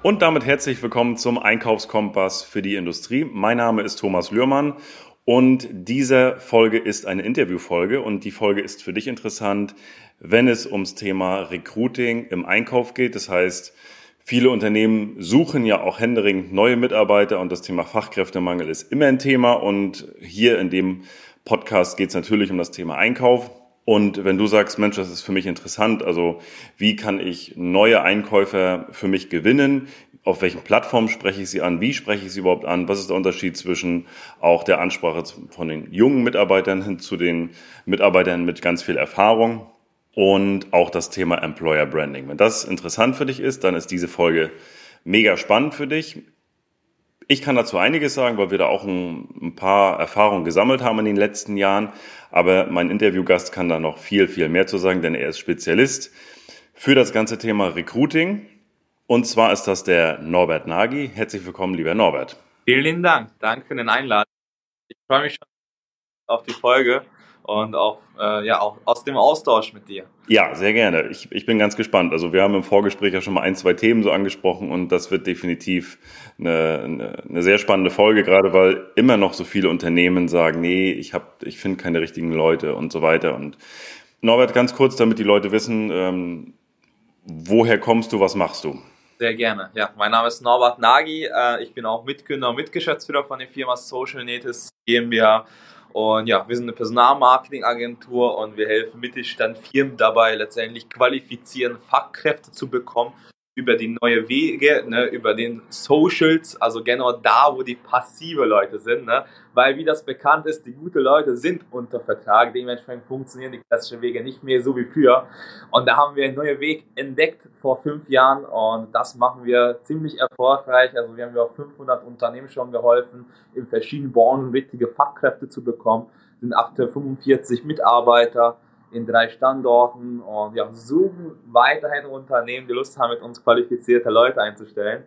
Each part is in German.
Und damit herzlich willkommen zum Einkaufskompass für die Industrie. Mein Name ist Thomas Lührmann und diese Folge ist eine Interviewfolge und die Folge ist für dich interessant, wenn es ums Thema Recruiting im Einkauf geht. Das heißt, viele Unternehmen suchen ja auch händeringend neue Mitarbeiter und das Thema Fachkräftemangel ist immer ein Thema und hier in dem Podcast geht es natürlich um das Thema Einkauf. Und wenn du sagst, Mensch, das ist für mich interessant, also wie kann ich neue Einkäufer für mich gewinnen? Auf welchen Plattformen spreche ich sie an? Wie spreche ich sie überhaupt an? Was ist der Unterschied zwischen auch der Ansprache von den jungen Mitarbeitern hin zu den Mitarbeitern mit ganz viel Erfahrung? Und auch das Thema Employer Branding. Wenn das interessant für dich ist, dann ist diese Folge mega spannend für dich. Ich kann dazu einiges sagen, weil wir da auch ein, ein, paar Erfahrungen gesammelt haben in den letzten Jahren. Aber mein Interviewgast kann da noch viel, viel mehr zu sagen, denn er ist Spezialist für das ganze Thema Recruiting. Und zwar ist das der Norbert Nagy. Herzlich willkommen, lieber Norbert. Vielen Dank. Danke für den Einladung. Ich freue mich schon auf die Folge und auch, äh, ja, auch aus dem Austausch mit dir. Ja, sehr gerne. Ich, ich bin ganz gespannt. Also wir haben im Vorgespräch ja schon mal ein, zwei Themen so angesprochen und das wird definitiv eine, eine, eine sehr spannende Folge, gerade weil immer noch so viele Unternehmen sagen, nee, ich, hab, ich finde keine richtigen Leute und so weiter. Und Norbert, ganz kurz, damit die Leute wissen, ähm, woher kommst du, was machst du? Sehr gerne. Ja, mein Name ist Norbert Nagy. Äh, ich bin auch Mitgründer und Mitgeschäftsführer von der Firma Social Natives GmbH und ja, wir sind eine Personalmarketingagentur und wir helfen Mittelstandfirmen dabei, letztendlich qualifizieren Fachkräfte zu bekommen über die neue Wege, ne, über den Socials, also genau da, wo die passive Leute sind, ne, weil wie das bekannt ist, die guten Leute sind unter Vertrag, dementsprechend funktionieren die klassischen Wege nicht mehr so wie früher. Und da haben wir einen neuen Weg entdeckt vor fünf Jahren und das machen wir ziemlich erfolgreich, also wir haben ja 500 Unternehmen schon geholfen, in verschiedenen Branchen richtige Fachkräfte zu bekommen, sind aktuell 45 Mitarbeiter, in drei Standorten und ja, suchen weiterhin Unternehmen, die Lust haben, mit uns qualifizierte Leute einzustellen.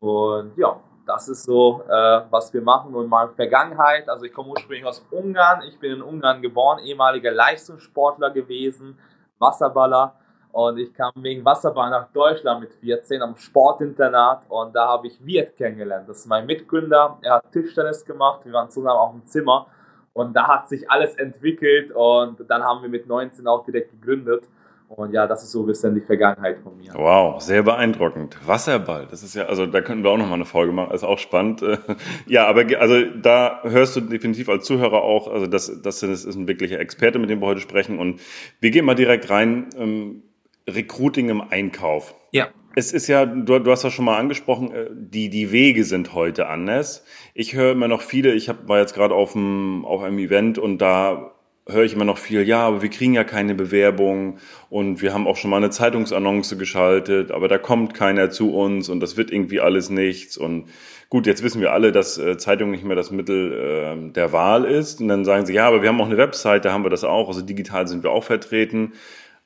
Und ja, das ist so, äh, was wir machen. Und mal Vergangenheit, also ich komme ursprünglich aus Ungarn, ich bin in Ungarn geboren, ehemaliger Leistungssportler gewesen, Wasserballer. Und ich kam wegen Wasserball nach Deutschland mit 14 am Sportinternat und da habe ich Wirt kennengelernt. Das ist mein Mitgründer. Er hat Tischtennis gemacht. Wir waren zusammen auf dem Zimmer und da hat sich alles entwickelt und dann haben wir mit 19 auch direkt gegründet. Und ja, das ist so ein bisschen die Vergangenheit von mir. Wow, sehr beeindruckend. Wasserball, das ist ja, also da könnten wir auch nochmal eine Folge machen, ist auch spannend. Ja, aber also da hörst du definitiv als Zuhörer auch, also das, das ist ein wirklicher Experte, mit dem wir heute sprechen. Und wir gehen mal direkt rein, ähm, Recruiting im Einkauf. Ja. Es ist ja, du, du hast ja schon mal angesprochen, äh, die, die Wege sind heute anders. Ich höre immer noch viele, ich hab, war jetzt gerade auf einem, auf einem Event und da höre ich immer noch viel, ja, aber wir kriegen ja keine Bewerbung und wir haben auch schon mal eine Zeitungsannonce geschaltet, aber da kommt keiner zu uns und das wird irgendwie alles nichts. Und gut, jetzt wissen wir alle, dass äh, Zeitung nicht mehr das Mittel äh, der Wahl ist. Und dann sagen sie, ja, aber wir haben auch eine Website, da haben wir das auch, also digital sind wir auch vertreten.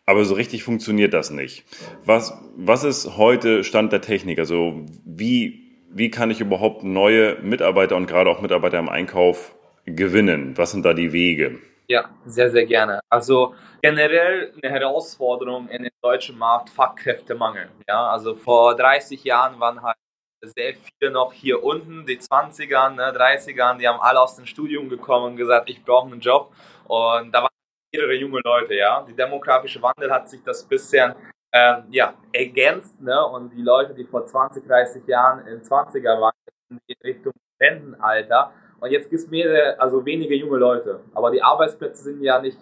Aber so richtig funktioniert das nicht. Was, was ist heute Stand der Technik? Also wie, wie kann ich überhaupt neue Mitarbeiter und gerade auch Mitarbeiter im Einkauf gewinnen? Was sind da die Wege? Ja, sehr, sehr gerne. Also generell eine Herausforderung in dem deutschen Markt Fachkräftemangel. Ja, also vor 30 Jahren waren halt sehr viele noch hier unten, die 20ern, ne, 30ern, die haben alle aus dem Studium gekommen und gesagt, ich brauche einen Job. Und da waren mehrere junge Leute, ja. Die demografische Wandel hat sich das bisschen ähm, ja, ergänzt, ne? Und die Leute, die vor 20, 30 Jahren in 20er waren, in Richtung Rentenalter. Und jetzt gibt es mehrere, also wenige junge Leute. Aber die Arbeitsplätze sind ja nicht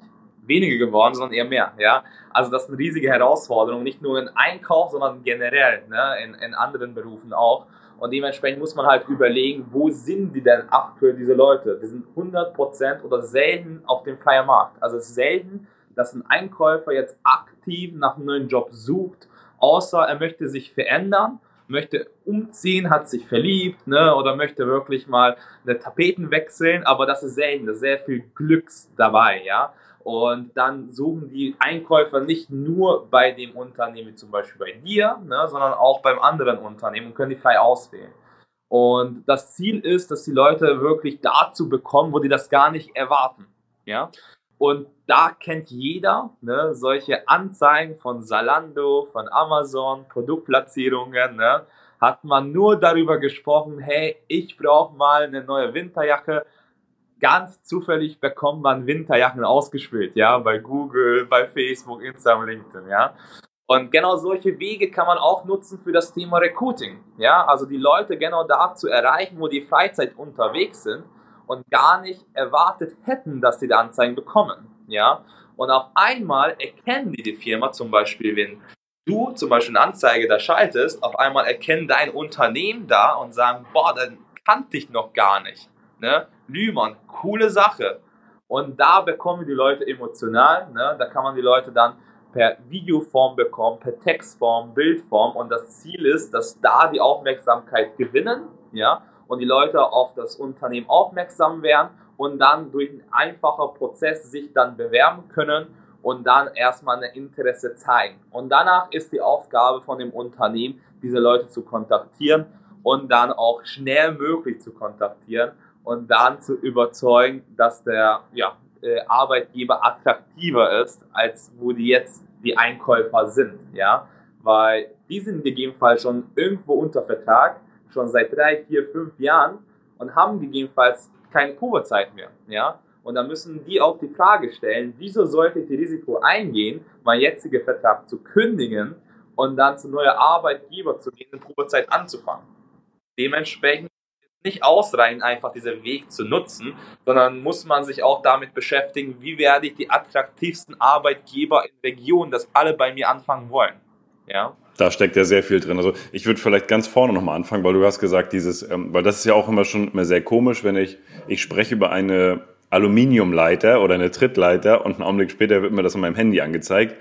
weniger geworden, sondern eher mehr, ja. Also das ist eine riesige Herausforderung, nicht nur im Einkauf, sondern generell, ne? in, in anderen Berufen auch. Und dementsprechend muss man halt überlegen, wo sind die denn aktuell, diese Leute? Die sind 100% oder selten auf dem freien Markt. Also es ist selten, dass ein Einkäufer jetzt aktiv nach einem neuen Job sucht, außer er möchte sich verändern, möchte umziehen, hat sich verliebt, ne, oder möchte wirklich mal eine Tapeten wechseln, aber das ist selten, das ist sehr viel Glücks dabei, ja. Und dann suchen die Einkäufer nicht nur bei dem Unternehmen, zum Beispiel bei dir, ne, sondern auch beim anderen Unternehmen und können die frei auswählen. Und das Ziel ist, dass die Leute wirklich dazu bekommen, wo die das gar nicht erwarten. Ja? Und da kennt jeder ne, solche Anzeigen von Zalando, von Amazon, Produktplatzierungen. Ne? hat man nur darüber gesprochen, hey, ich brauche mal eine neue Winterjacke. Ganz zufällig bekommt man Winterjacken ausgespielt, ja, bei Google, bei Facebook, Instagram, LinkedIn, ja. Und genau solche Wege kann man auch nutzen für das Thema Recruiting, ja, also die Leute genau da zu erreichen, wo die Freizeit unterwegs sind und gar nicht erwartet hätten, dass sie die Anzeigen bekommen, ja. Und auf einmal erkennen die die Firma zum Beispiel, wenn du zum Beispiel eine Anzeige da schaltest, auf einmal erkennen dein Unternehmen da und sagen, boah, dann kannte ich noch gar nicht. Ne? Lühmann, coole Sache. Und da bekommen die Leute emotional, ne? da kann man die Leute dann per Videoform bekommen, per Textform, Bildform und das Ziel ist, dass da die Aufmerksamkeit gewinnen, ja, und die Leute auf das Unternehmen aufmerksam werden und dann durch einen einfachen Prozess sich dann bewerben können und dann erstmal ein Interesse zeigen. Und danach ist die Aufgabe von dem Unternehmen, diese Leute zu kontaktieren und dann auch schnell möglich zu kontaktieren und dann zu überzeugen, dass der ja, äh, Arbeitgeber attraktiver ist, als wo die jetzt die Einkäufer sind, ja, weil die sind gegebenenfalls schon irgendwo unter Vertrag, schon seit drei, vier, fünf Jahren und haben gegebenenfalls keine Probezeit mehr, ja, und dann müssen die auch die Frage stellen, wieso sollte ich die Risiko eingehen, meinen jetzigen Vertrag zu kündigen und dann zu neuer Arbeitgeber zu gehen, eine Probezeit anzufangen. Dementsprechend nicht ausreichend, einfach diesen Weg zu nutzen, sondern muss man sich auch damit beschäftigen, wie werde ich die attraktivsten Arbeitgeber in Regionen, dass alle bei mir anfangen wollen. Ja. Da steckt ja sehr viel drin. Also ich würde vielleicht ganz vorne nochmal anfangen, weil du hast gesagt, dieses, ähm, weil das ist ja auch immer schon immer sehr komisch, wenn ich, ich spreche über eine Aluminiumleiter oder eine Trittleiter und einen Augenblick später wird mir das in meinem Handy angezeigt.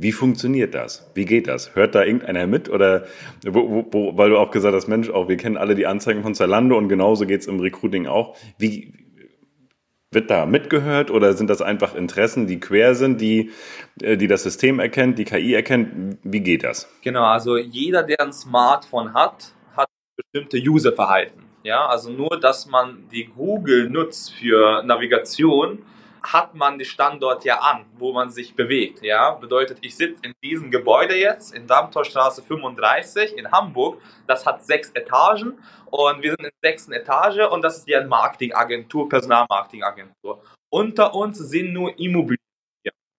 Wie funktioniert das? Wie geht das? Hört da irgendeiner mit? Oder wo, wo, weil du auch gesagt hast, Mensch, auch wir kennen alle die Anzeigen von Zalando und genauso geht's im Recruiting auch. Wie wird da mitgehört oder sind das einfach Interessen, die quer sind, die, äh, die das System erkennt, die KI erkennt? Wie geht das? Genau, also jeder, der ein Smartphone hat, hat bestimmte Userverhalten. Ja, also nur, dass man die Google nutzt für Navigation, hat man die Standort ja an, wo man sich bewegt. Ja, bedeutet, ich sitze in diesem Gebäude jetzt in Dammtorstraße 35 in Hamburg. Das hat sechs Etagen und wir sind in der sechsten Etage und das ist die Marketingagentur, Personalmarketingagentur. Unter uns sind nur Immobilien.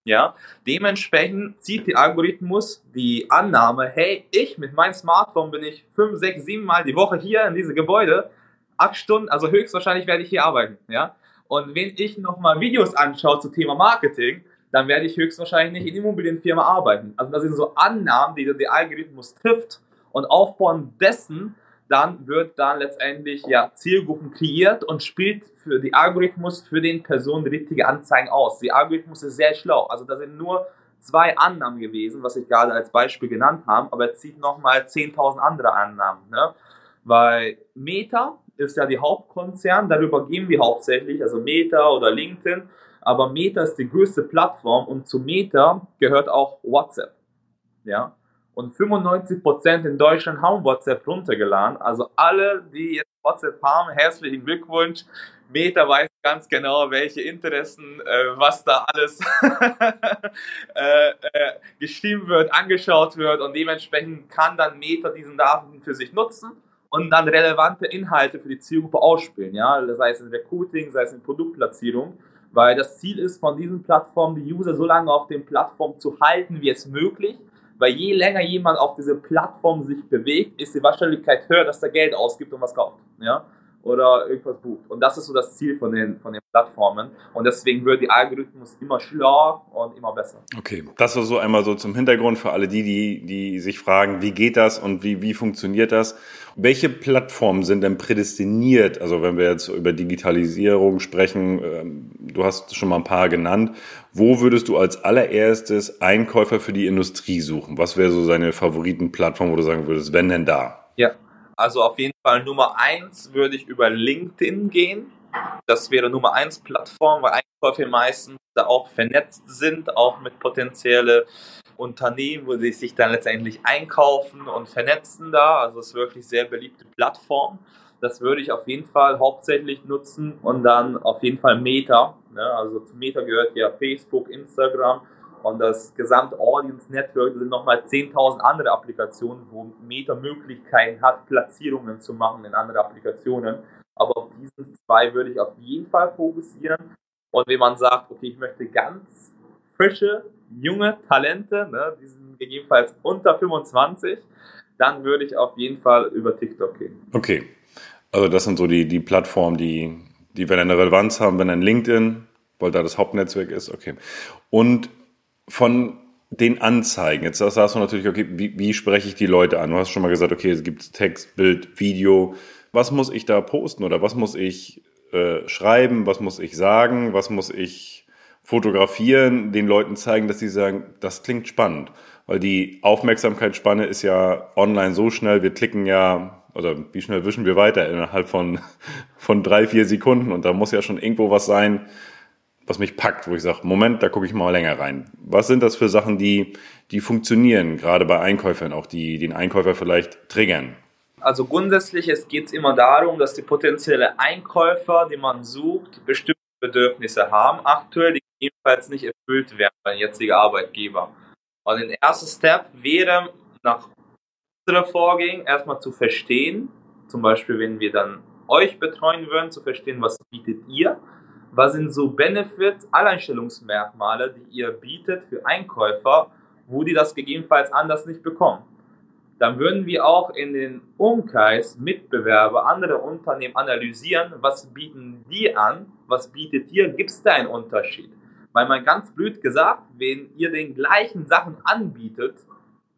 Ja, dementsprechend zieht der Algorithmus die Annahme, hey, ich mit meinem Smartphone bin ich 5, 6, 7 Mal die Woche hier in diesem Gebäude, 8 Stunden, also höchstwahrscheinlich werde ich hier arbeiten. Ja, und wenn ich nochmal Videos anschaue zum Thema Marketing, dann werde ich höchstwahrscheinlich nicht in Immobilienfirma arbeiten. Also das sind so Annahmen, die der Algorithmus trifft und aufbauen dessen dann wird dann letztendlich ja Zielgruppen kreiert und spielt für die Algorithmus für den Personen richtige Anzeigen aus. Die Algorithmus ist sehr schlau. Also da sind nur zwei Annahmen gewesen, was ich gerade als Beispiel genannt habe, aber er zieht nochmal 10.000 andere Annahmen. Ne? Weil Meta ist ja die Hauptkonzern, darüber gehen wir hauptsächlich, also Meta oder LinkedIn, aber Meta ist die größte Plattform und zu Meta gehört auch WhatsApp. Ja, und 95% in Deutschland haben WhatsApp runtergeladen. Also alle, die jetzt WhatsApp haben, herzlichen Glückwunsch. Meta weiß ganz genau, welche Interessen, äh, was da alles äh, äh, geschrieben wird, angeschaut wird und dementsprechend kann dann Meta diesen Daten für sich nutzen und dann relevante Inhalte für die Zielgruppe ausspielen, ja, sei es in Recruiting, sei es in Produktplatzierung, weil das Ziel ist von diesen Plattformen, die User so lange auf den Plattformen zu halten, wie es möglich weil je länger jemand auf diese Plattform sich bewegt, ist die Wahrscheinlichkeit höher, dass er Geld ausgibt und was kauft. Ja? Oder irgendwas bucht. Und das ist so das Ziel von den, von den Plattformen. Und deswegen wird die Algorithmus immer schlauer und immer besser. Okay, das war so einmal so zum Hintergrund für alle die, die, die sich fragen, wie geht das und wie, wie funktioniert das? Welche Plattformen sind denn prädestiniert? Also wenn wir jetzt über Digitalisierung sprechen, ähm, du hast schon mal ein paar genannt. Wo würdest du als allererstes Einkäufer für die Industrie suchen? Was wäre so seine Favoritenplattform, wo du sagen würdest, wenn denn da? Ja, also auf jeden Fall Nummer eins würde ich über LinkedIn gehen. Das wäre Nummer eins Plattform, weil Einkäufer meistens da auch vernetzt sind, auch mit potenziellen Unternehmen, wo sie sich dann letztendlich einkaufen und vernetzen da. Also es ist wirklich sehr beliebte Plattform. Das würde ich auf jeden Fall hauptsächlich nutzen und dann auf jeden Fall Meta. Ne? Also zu Meta gehört ja Facebook, Instagram Und das gesamte Audience Network sind nochmal 10.000 andere Applikationen, wo Meta Möglichkeiten hat, Platzierungen zu machen in andere Applikationen. Aber auf diesen zwei würde ich auf jeden Fall fokussieren. Und wenn man sagt, okay, ich möchte ganz frische, junge Talente, ne, die sind gegebenenfalls unter 25, dann würde ich auf jeden Fall über TikTok gehen. Okay. Also das sind so die, die Plattformen, die, die wenn eine Relevanz haben, wenn ein LinkedIn, weil da das Hauptnetzwerk ist, okay. Und von den Anzeigen, jetzt sagst du natürlich, okay, wie, wie spreche ich die Leute an? Du hast schon mal gesagt, okay, es gibt Text, Bild, Video. Was muss ich da posten oder was muss ich äh, schreiben? Was muss ich sagen? Was muss ich fotografieren? Den Leuten zeigen, dass sie sagen, das klingt spannend. Weil die Aufmerksamkeitsspanne ist ja online so schnell, wir klicken ja, oder wie schnell wischen wir weiter innerhalb von, von drei, vier Sekunden und da muss ja schon irgendwo was sein, was mich packt, wo ich sage, Moment, da gucke ich mal länger rein. Was sind das für Sachen, die, die funktionieren, gerade bei Einkäufern, auch die den Einkäufer vielleicht triggern? Also grundsätzlich es geht immer darum, dass die potenzielle Einkäufer, die man sucht, bestimmte Bedürfnisse haben, aktuell, die ebenfalls nicht erfüllt werden bei jetzigen Arbeitgeber. Und der erste Step wäre, nach unserer Vorgehen erstmal zu verstehen, zum Beispiel, wenn wir dann euch betreuen würden, zu verstehen, was bietet ihr, was sind so Benefits, Alleinstellungsmerkmale, die ihr bietet für Einkäufer, wo die das gegebenenfalls anders nicht bekommen. Dann würden wir auch in den Umkreis Mitbewerber, andere Unternehmen analysieren, was bieten die an, was bietet ihr, gibt es da einen Unterschied? Weil man ganz blöd gesagt, wenn ihr den gleichen Sachen anbietet,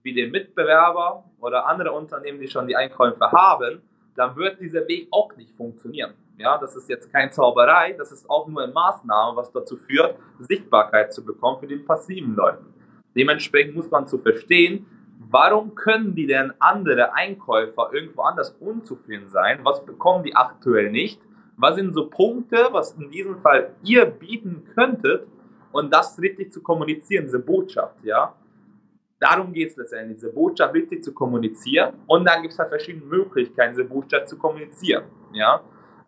wie den Mitbewerber oder andere Unternehmen, die schon die Einkäufe haben, dann wird dieser Weg auch nicht funktionieren. Ja, das ist jetzt keine Zauberei, das ist auch nur eine Maßnahme, was dazu führt, Sichtbarkeit zu bekommen für die passiven Leute. Dementsprechend muss man zu verstehen, warum können die denn andere Einkäufer irgendwo anders unzufrieden sein? Was bekommen die aktuell nicht? Was sind so Punkte, was in diesem Fall ihr bieten könntet, und das richtig zu kommunizieren, diese Botschaft, ja. Darum geht es letztendlich, diese Botschaft richtig zu kommunizieren. Und dann gibt es halt verschiedene Möglichkeiten, diese Botschaft zu kommunizieren, ja.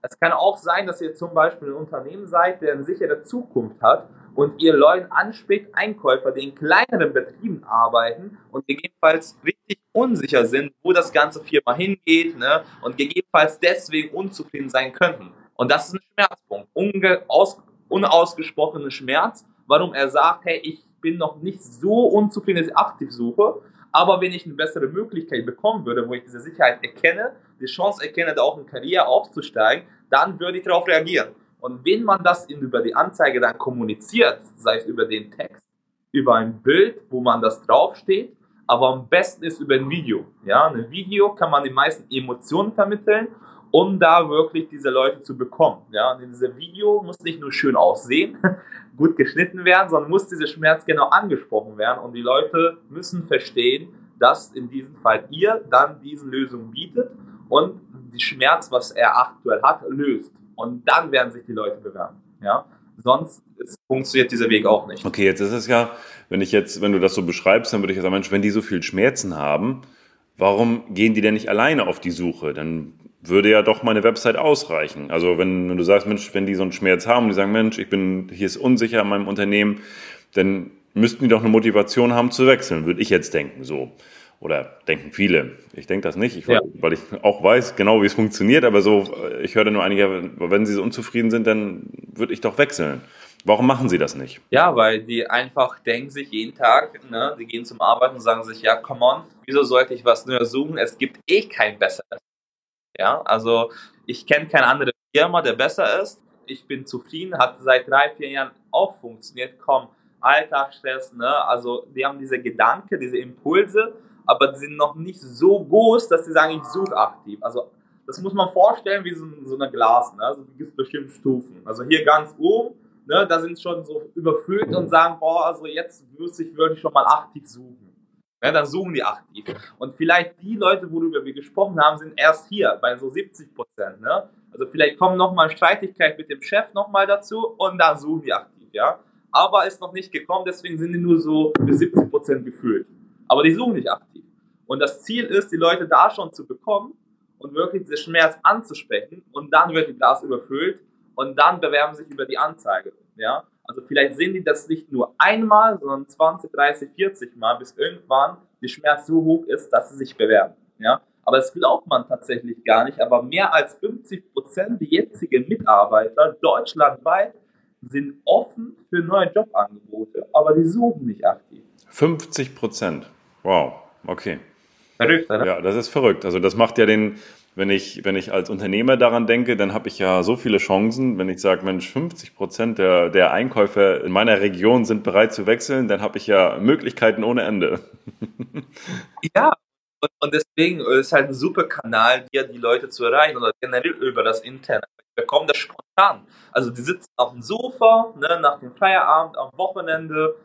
Es kann auch sein, dass ihr zum Beispiel ein Unternehmen seid, der eine sichere Zukunft hat und ihr Leute anspricht, Einkäufer, die in kleineren Betrieben arbeiten und gegebenenfalls richtig unsicher sind, wo das ganze Firma hingeht ne, und gegebenenfalls deswegen unzufrieden sein könnten. Und das ist ein Schmerzpunkt, Unge aus, unausgesprochener Schmerz warum er sagt, hey, ich bin noch nicht so unzufrieden, dass ich aktiv suche, aber wenn ich eine bessere Möglichkeit bekommen würde, wo ich diese Sicherheit erkenne, die Chance erkenne, da auch in Karriere aufzusteigen, dann würde ich darauf reagieren. Und wenn man das über die Anzeige dann kommuniziert, sei es über den Text, über ein Bild, wo man das draufsteht, aber am besten ist über ein Video. Ja, ein Video kann man die meisten Emotionen vermitteln, um da wirklich diese Leute zu bekommen. Ja, und dieses Video muss nicht nur schön aussehen, gut geschnitten werden, sondern muss dieser Schmerz genau angesprochen werden und die Leute müssen verstehen, dass in diesem Fall ihr dann diese Lösung bietet und die Schmerz, was er aktuell hat, löst. Und dann werden sich die Leute bewerben. Ja? Sonst funktioniert dieser Weg auch nicht. Okay, jetzt ist es ja, wenn ich jetzt, wenn du das so beschreibst, dann würde ich sagen, Mensch, wenn die so viel Schmerzen haben, warum gehen die denn nicht alleine auf die Suche? Dann würde ja doch meine Website ausreichen. Also wenn, wenn du sagst, Mensch, wenn die so einen Schmerz haben, die sagen, Mensch, ich bin, hier ist unsicher in meinem Unternehmen, dann müssten die doch eine Motivation haben zu wechseln, würde ich jetzt denken, so. Oder denken viele. Ich denke das nicht, ich, ja. weil ich auch weiß genau, wie es funktioniert, aber so, ich höre nur einige, wenn sie so unzufrieden sind, dann würde ich doch wechseln. Warum machen sie das nicht? Ja, weil die einfach denken sich jeden Tag, ne, die gehen zum Arbeiten und sagen sich, ja, come on, wieso sollte ich was nur suchen? Es gibt eh kein besseres. Ja, also ich kenne keine andere Firma, der besser ist. Ich bin zufrieden, hat seit drei, vier Jahren auch funktioniert. Komm, Alltagsstress, ne? Also die haben diese Gedanken, diese Impulse, aber die sind noch nicht so groß, dass sie sagen, ich suche aktiv. Also das muss man vorstellen wie so, so eine Glas, ne? Also die gibt bestimmte Stufen. Also hier ganz oben, ne, da sind schon so überfüllt und sagen, boah, also jetzt würde ich schon mal aktiv suchen. Ja, dann suchen die aktiv. Und vielleicht die Leute, worüber wir gesprochen haben, sind erst hier bei so 70 Prozent. Ne? Also vielleicht kommen nochmal Streitigkeit mit dem Chef nochmal dazu und dann suchen die aktiv. Ja? Aber ist noch nicht gekommen, deswegen sind die nur so bis 70 Prozent gefüllt. Aber die suchen nicht aktiv. Und das Ziel ist, die Leute da schon zu bekommen und wirklich diesen Schmerz anzusprechen und dann wird die Glas überfüllt und dann bewerben sich über die Anzeige. Ja, also vielleicht sehen die das nicht nur einmal, sondern 20, 30, 40 Mal, bis irgendwann die Schmerz so hoch ist, dass sie sich bewerben. Ja, aber das glaubt man tatsächlich gar nicht. Aber mehr als 50 Prozent der jetzigen Mitarbeiter deutschlandweit sind offen für neue Jobangebote, aber die suchen nicht aktiv. 50 Prozent. Wow, okay. Verrückt, oder? Ja, das ist verrückt. Also das macht ja den, wenn ich, wenn ich als Unternehmer daran denke, dann habe ich ja so viele Chancen. Wenn ich sage, Mensch, 50 Prozent der, der Einkäufer in meiner Region sind bereit zu wechseln, dann habe ich ja Möglichkeiten ohne Ende. Ja, und, deswegen ist halt ein super Kanal, hier die Leute zu erreichen oder generell über das Internet. Wir bekommen das spontan. Also die sitzen auf dem Sofa, ne, nach dem Feierabend, am Wochenende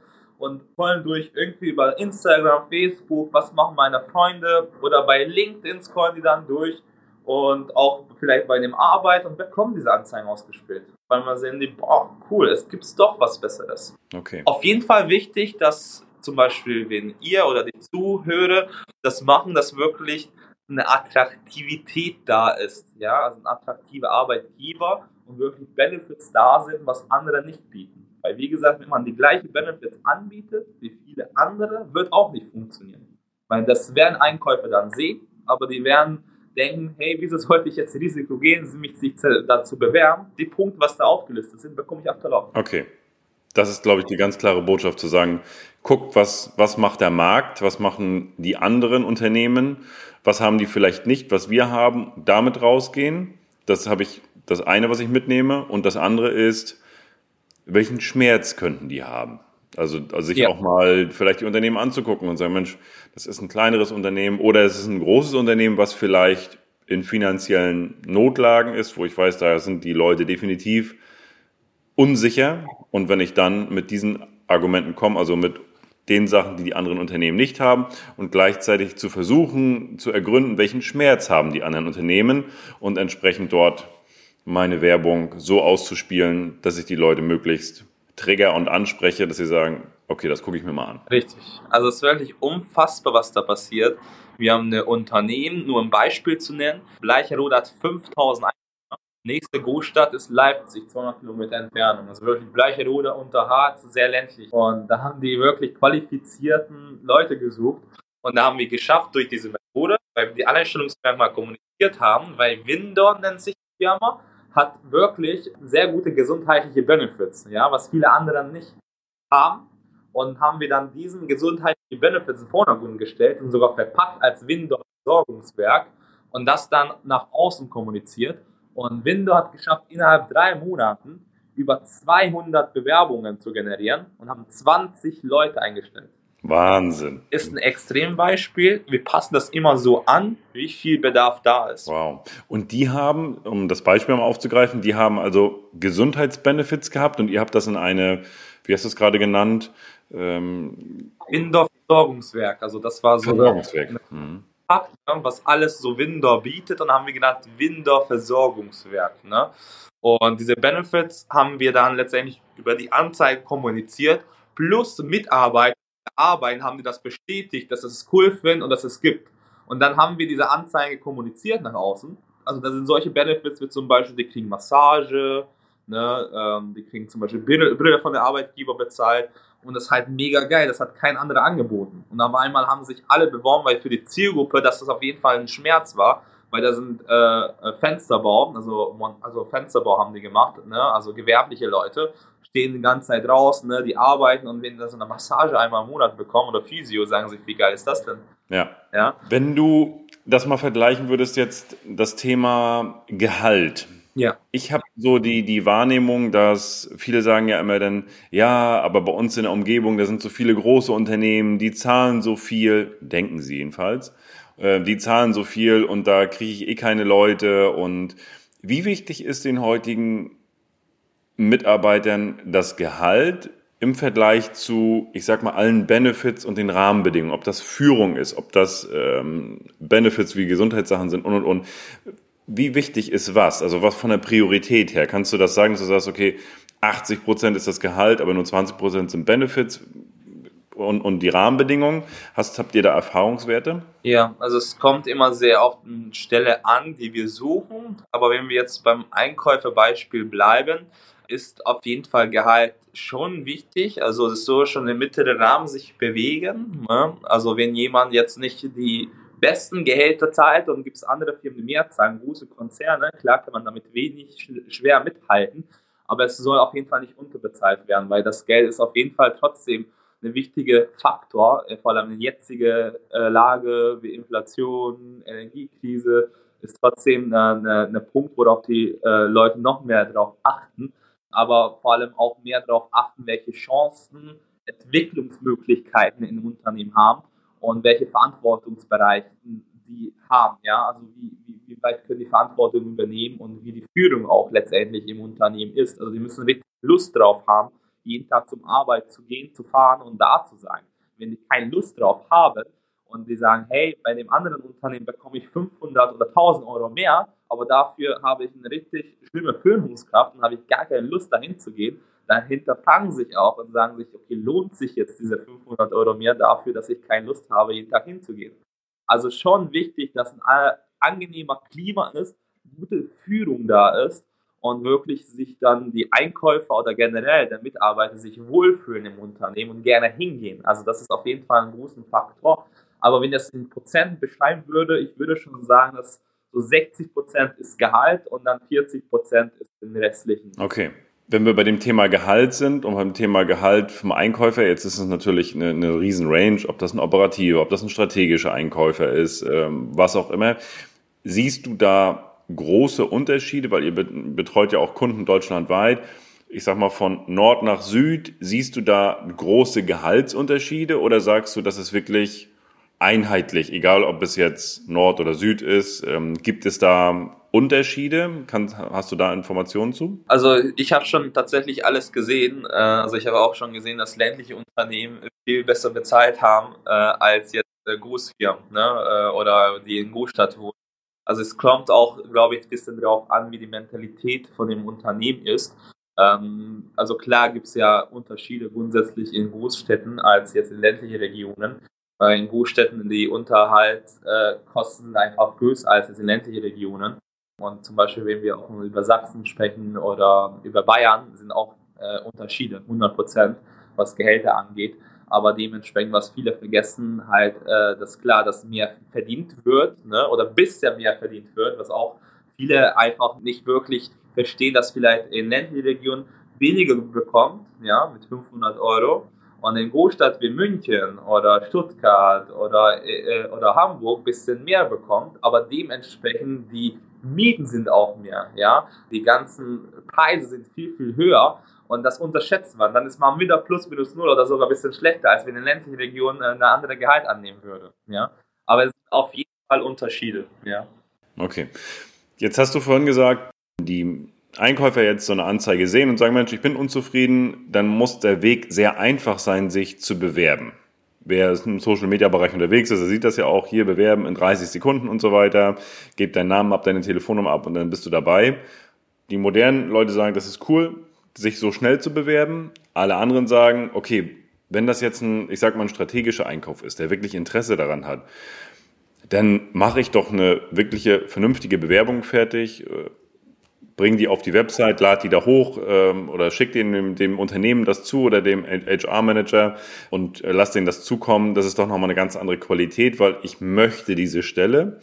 und wollen durch irgendwie über Instagram, Facebook, was machen meine Freunde oder bei LinkedIn scrollen die dann durch und auch vielleicht bei dem Arbeit und bekommen diese Anzeigen ausgespielt. Weil man sehen die, boah, cool, es gibt doch was Besseres. Okay. Auf jeden Fall wichtig, dass zum Beispiel, wenn ihr oder die Zuhörer das machen, dass wirklich eine Attraktivität da ist, ja, also ein attraktiver Arbeitgeber und wirklich Benefits da sind, was andere nicht bieten. Weil wie gesagt, wenn man die gleichen Benefits anbietet wie viele andere, wird auch nicht funktionieren. Weil das werden Einkäufer dann sehen, aber die werden denken, hey, wieso sollte ich jetzt Risiko gehen, mich dazu bewerben? Die Punkte, was da aufgelistet sind, bekomme ich auch. Okay. Das ist, glaube ich, die ganz klare Botschaft zu sagen, guckt, was, was macht der Markt, was machen die anderen Unternehmen, was haben die vielleicht nicht, was wir haben, damit rausgehen. Das habe ich, das eine, was ich mitnehme. Und das andere ist, welchen Schmerz könnten die haben? Also, also sich Ja. auch mal vielleicht die Unternehmen anzugucken und sagen, Mensch, das ist ein kleineres Unternehmen oder es ist ein großes Unternehmen, was vielleicht in finanziellen Notlagen ist, wo ich weiß, da sind die Leute definitiv unsicher. Und wenn ich dann mit diesen Argumenten komme, also mit den Sachen, die die anderen Unternehmen nicht haben und gleichzeitig zu versuchen zu ergründen, welchen Schmerz haben die anderen Unternehmen und entsprechend dort meine Werbung so auszuspielen, dass ich die Leute möglichst trigger und anspreche, dass sie sagen, okay, das gucke ich mir mal an. Richtig. Also es ist wirklich unfassbar, was da passiert. Wir haben ein Unternehmen, nur ein Beispiel zu nennen. Bleicherode hat 5000 Einwohner. Nächste Großstadt ist Leipzig, 200 Kilometer Entfernung. Also wirklich Bleicherode unter Harz, sehr ländlich. Und da haben die wirklich qualifizierten Leute gesucht. Und da haben wir geschafft durch diese Methode, weil wir die Alleinstellungsmerkmal kommuniziert haben, weil Windor nennt sich die Firma, hat wirklich sehr gute gesundheitliche Benefits, ja, was viele andere nicht haben und haben wir dann diesen gesundheitlichen Benefits in Vordergrund gestellt und sogar verpackt als Windor-Versorgungswerk und das dann nach außen kommuniziert. Und Windor hat geschafft, innerhalb drei Monaten über 200 Bewerbungen zu generieren und haben 20 Leute eingestellt. Wahnsinn. Ist ein Extrembeispiel. Wir passen das immer so an, wie viel Bedarf da ist. Wow. Und die haben, um das Beispiel mal aufzugreifen, die haben also Gesundheitsbenefits gehabt und ihr habt das in eine, wie hast du es gerade genannt, ähm, Windor-Versorgungswerk. Also das war so eine Versorgungswerk. Mhm. Fakt, ne, was alles so Windor bietet, und haben wir genannt Windor Versorgungswerk. Ne? Und diese Benefits haben wir dann letztendlich über die Anzeige kommuniziert, plus Mitarbeiter arbeiten, haben die das bestätigt, dass es cool finden und dass es gibt. Und dann haben wir diese Anzeige kommuniziert nach außen. Also da sind solche Benefits wie zum Beispiel, die kriegen Massage, ne, ähm, die kriegen zum Beispiel Brille, von der Arbeitgeber bezahlt. Und das ist halt mega geil, das hat kein anderer angeboten. Und auf einmal haben sich alle beworben, weil für die Zielgruppe, dass das auf jeden Fall ein Schmerz war, weil da sind äh, äh, Fensterbau, also, also Fensterbau haben die gemacht, ne? also gewerbliche Leute, stehen die ganze Zeit draußen, ne? die arbeiten und wenn die so eine Massage einmal im Monat bekommen oder Physio, sagen sie, wie geil ist das denn? Ja. Ja, Wenn du das mal vergleichen würdest, jetzt das Thema Gehalt. ja. Ich habe so die, die Wahrnehmung, dass viele sagen ja immer dann, ja, aber bei uns in der Umgebung, da sind so viele große Unternehmen, die zahlen so viel, denken sie jedenfalls, äh, die zahlen so viel und da kriege ich eh keine Leute. Und wie wichtig ist den heutigen Mitarbeitern das Gehalt im Vergleich zu, ich sag mal, allen Benefits und den Rahmenbedingungen, ob das Führung ist, ob das ähm, Benefits wie Gesundheitssachen sind und und und. Wie wichtig ist was? Also was von der Priorität her? Kannst du das sagen, dass du sagst, okay, 80 Prozent ist das Gehalt, aber nur 20 Prozent sind Benefits und, und die Rahmenbedingungen? Hast, habt ihr da Erfahrungswerte? Ja, also es kommt immer sehr auf die Stelle an, die wir suchen. Aber wenn wir jetzt beim Einkäuferbeispiel bleiben, ist auf jeden Fall Gehalt schon wichtig. Also es soll schon im mittleren Rahmen sich bewegen. Ne? Also wenn jemand jetzt nicht die besten Gehälter zahlt und gibt es andere Firmen, die mehr zahlen, große Konzerne, klar kann man damit wenig schwer mithalten, aber es soll auf jeden Fall nicht unterbezahlt werden, weil das Geld ist auf jeden Fall trotzdem ein wichtiger Faktor, äh, vor allem in der jetzigen äh, Lage wie Inflation, Energiekrise, ist trotzdem ein äh, Punkt, worauf die Leute noch mehr darauf achten, aber vor allem auch mehr darauf achten, welche Chancen, Entwicklungsmöglichkeiten in einem Unternehmen haben und welche Verantwortungsbereiche die haben. Ja? Also wie, wie, wie weit können die Verantwortung übernehmen und wie die Führung auch letztendlich im Unternehmen ist. Also die müssen wirklich Lust drauf haben, jeden Tag zum Arbeit zu gehen, zu fahren und da zu sein. Wenn die keine Lust drauf haben und die sagen, hey, bei dem anderen Unternehmen bekomme ich 500 oder 1000 Euro mehr, aber dafür habe ich eine richtig schlimme Führungskraft und habe ich gar keine Lust dahin zu gehen, dann hinterfragen sich auch und sagen sich, okay, lohnt sich jetzt diese 500 Euro mehr dafür, dass ich keine Lust habe, jeden Tag hinzugehen. Also schon wichtig, dass ein angenehmer Klima ist, gute Führung da ist und wirklich sich dann die Einkäufer oder generell der Mitarbeiter sich wohlfühlen im Unternehmen und gerne hingehen. Also das ist auf jeden Fall ein großer Faktor. Aber wenn ich das in Prozent beschreiben würde, ich würde schon sagen, dass so 60 Prozent ist Gehalt und dann 40 Prozent ist den restlichen. Okay. Wenn wir bei dem Thema Gehalt sind und beim Thema Gehalt vom Einkäufer, jetzt ist es natürlich eine, eine riesen Range, ob das ein operativer, ob das ein strategischer Einkäufer ist, ähm, was auch immer. Siehst du da große Unterschiede, weil ihr betreut ja auch Kunden deutschlandweit. Ich sag mal, von Nord nach Süd, siehst du da große Gehaltsunterschiede oder sagst du, das ist wirklich einheitlich, egal ob es jetzt Nord oder Süd ist? Ähm, gibt es da Unterschiede? Kann, hast du da Informationen zu? Also ich habe schon tatsächlich alles gesehen. Äh, also ich habe auch schon gesehen, dass ländliche Unternehmen viel besser bezahlt haben äh, als jetzt äh, Großfirmen ne? oder die in Großstadt wohnen. Also es kommt auch, glaube ich, ein bisschen darauf an, wie die Mentalität von dem Unternehmen ist. Ähm, also klar gibt es ja Unterschiede grundsätzlich in Großstädten als jetzt in ländlichen Regionen. Weil in Großstädten die Unterhaltskosten äh, einfach größer als jetzt in ländlichen Regionen. Und zum Beispiel, wenn wir auch über Sachsen sprechen oder über Bayern, sind auch äh, Unterschiede, 100 Prozent, was Gehälter angeht aber dementsprechend, was viele vergessen, halt, äh, dass klar, dass mehr verdient wird, ne, oder bisher mehr verdient wird, was auch viele einfach nicht wirklich verstehen, dass vielleicht in ländlichen Regionen weniger bekommt, ja, mit 500 Euro, und in Großstadt wie München oder Stuttgart oder, äh, oder Hamburg ein bisschen mehr bekommt, aber dementsprechend die Mieten sind auch mehr, ja, die ganzen Preise sind viel, viel höher und das unterschätzt man. Dann ist man wieder plus minus null oder sogar ein bisschen schlechter, als wenn in ländlichen Region äh, eine andere Gehalt annehmen würde. Ja? Aber es sind auf jeden Fall Unterschiede. Ja. Okay. Jetzt hast du vorhin gesagt, die Einkäufer jetzt so eine Anzeige sehen und sagen, Mensch, ich bin unzufrieden, dann muss der Weg sehr einfach sein, sich zu bewerben. Wer im Social Media Bereich unterwegs ist, der sieht das ja auch hier bewerben in 30 Sekunden und so weiter. Gebt deinen Namen ab, deine Telefonnummer ab und dann bist du dabei. Die modernen Leute sagen, das ist cool, sich so schnell zu bewerben. Alle anderen sagen, okay, wenn das jetzt ein, ich sag mal, ein strategischer Einkauf ist, der wirklich Interesse daran hat, dann mache ich doch eine wirkliche vernünftige Bewerbung fertig, äh, bring die auf die Website, lad die da hoch ähm, oder schick dem, dem Unternehmen das zu oder dem HR-Manager und äh, lass denen das zukommen. Das ist doch nochmal eine ganz andere Qualität, weil ich möchte diese Stelle.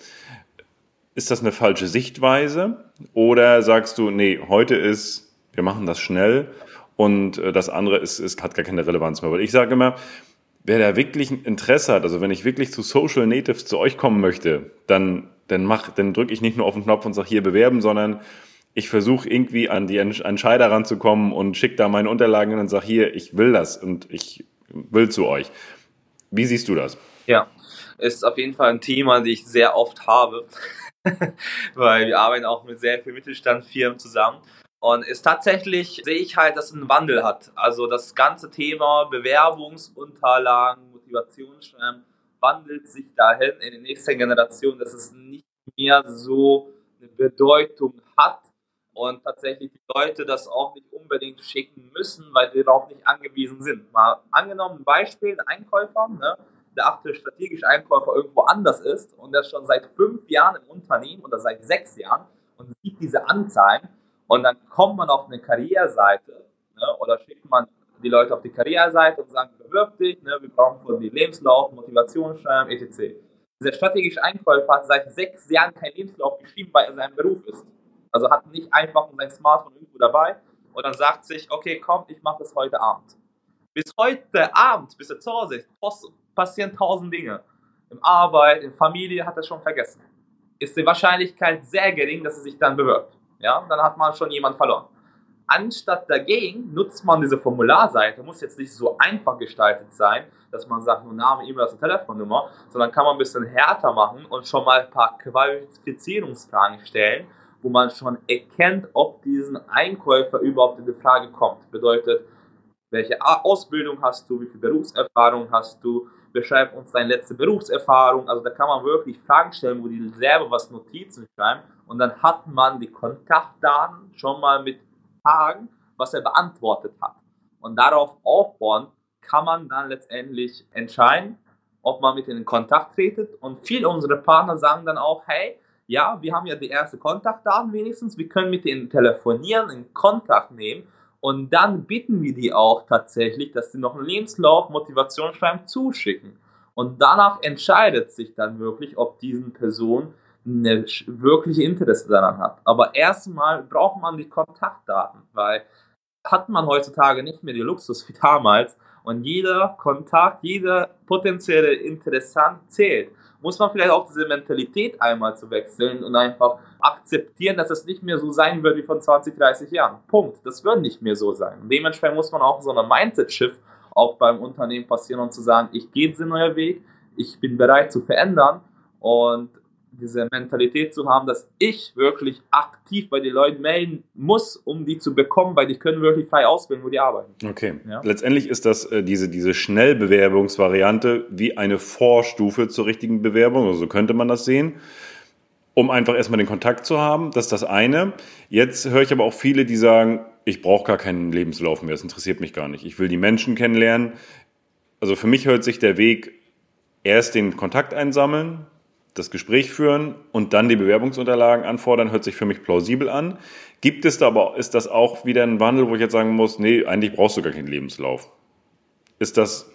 Ist das eine falsche Sichtweise? Oder sagst du, nee, heute ist wir machen das schnell und äh, das andere ist, ist, hat gar keine Relevanz mehr. Weil ich sage immer, wer da wirklich ein Interesse hat, also wenn ich wirklich zu Social Natives zu euch kommen möchte, dann, dann dann drücke ich nicht nur auf den Knopf und sage hier bewerben, sondern ich versuche irgendwie an die Entscheider ranzukommen und schicke da meine Unterlagen und sage hier, ich will das und ich will zu euch. Wie siehst du das? Ja, ist auf jeden Fall ein Thema, das ich sehr oft habe, weil wir arbeiten auch mit sehr vielen Mittelstandsfirmen zusammen und ist tatsächlich, sehe ich halt, dass es einen Wandel hat. Also das ganze Thema Bewerbungsunterlagen, Motivationsschreiben wandelt sich dahin in den nächsten Generationen, dass es nicht mehr so eine Bedeutung hat und tatsächlich die Leute das auch nicht unbedingt schicken müssen, weil sie darauf nicht angewiesen sind. Mal angenommen ein Beispiel, ein Einkäufer, ne, der achte strategische Einkäufer irgendwo anders ist und der schon seit fünf Jahren im Unternehmen oder seit sechs Jahren und sieht diese Anzahlen Und dann kommt man auf eine Karriereseite ne, oder schickt man die Leute auf die Karriereseite und sagen, bewirb dich, ne, wir brauchen von dir Lebenslauf, Motivationsschreiben, etc. Dieser strategische Einkäufer hat seit sechs Jahren keinen Lebenslauf geschrieben, weil er sein Beruf ist. Also hat nicht einfach sein Smartphone irgendwo dabei und dann sagt sich, okay, komm, ich mache das heute Abend. Bis heute Abend, bis er zu Hause ist, passieren tausend Dinge. Im Arbeit, in Familie hat er schon vergessen. Ist die Wahrscheinlichkeit sehr gering, dass er sich dann bewirbt. Ja, dann hat man schon jemand verloren. Anstatt dagegen nutzt man diese Formularseite, muss jetzt nicht so einfach gestaltet sein, dass man sagt, nur Name, E-Mail, und Telefonnummer, sondern kann man ein bisschen härter machen und schon mal ein paar Qualifizierungsfragen stellen, wo man schon erkennt, ob diesen Einkäufer überhaupt in die Frage kommt. Bedeutet, welche Ausbildung hast du, wie viel Berufserfahrung hast du, beschreib uns deine letzte Berufserfahrung. Also da kann man wirklich Fragen stellen, wo die selber was Notizen schreiben und dann hat man die Kontaktdaten schon mal mit Fragen, was er beantwortet hat. Und darauf aufbauen kann man dann letztendlich entscheiden, ob man mit ihnen in Kontakt tretet. Und viele unserer Partner sagen dann auch, hey, ja, wir haben ja die ersten Kontaktdaten wenigstens, wir können mit ihnen telefonieren, in Kontakt nehmen und dann bitten wir die auch tatsächlich, dass sie noch einen Lebenslauf, Motivationsschreiben zuschicken. Und danach entscheidet sich dann wirklich, ob diesen Person eine wirkliche Interesse daran hat. Aber erstmal braucht man die Kontaktdaten, weil hat man heutzutage nicht mehr die Luxus wie damals und jeder Kontakt, jeder potenzielle Interessant zählt. Muss man vielleicht auch diese Mentalität einmal zu wechseln und einfach akzeptieren, dass es nicht mehr so sein wird wie von 20, 30 Jahren. Punkt. Das wird nicht mehr so sein. Und dementsprechend muss man auch so eine Mindset-Shift auch beim Unternehmen passieren und zu sagen, ich gehe diesen neuen Weg, ich bin bereit zu verändern und diese Mentalität zu haben, dass ich wirklich aktiv bei den Leuten melden muss, um die zu bekommen, weil die können wirklich frei auswählen, wo die arbeiten. Okay. Ja? Letztendlich ist das äh, diese, diese Schnellbewerbungsvariante wie eine Vorstufe zur richtigen Bewerbung, also so könnte man das sehen, um einfach erstmal den Kontakt zu haben. Das ist das eine. Jetzt höre ich aber auch viele, die sagen, ich brauche gar keinen Lebenslauf mehr, das interessiert mich gar nicht. Ich will die Menschen kennenlernen. Also für mich hört sich der Weg erst den Kontakt einsammeln, das Gespräch führen und dann die Bewerbungsunterlagen anfordern, hört sich für mich plausibel an. Gibt es da aber, ist das auch wieder ein Wandel, wo ich jetzt sagen muss, nee, eigentlich brauchst du gar keinen Lebenslauf? Ist das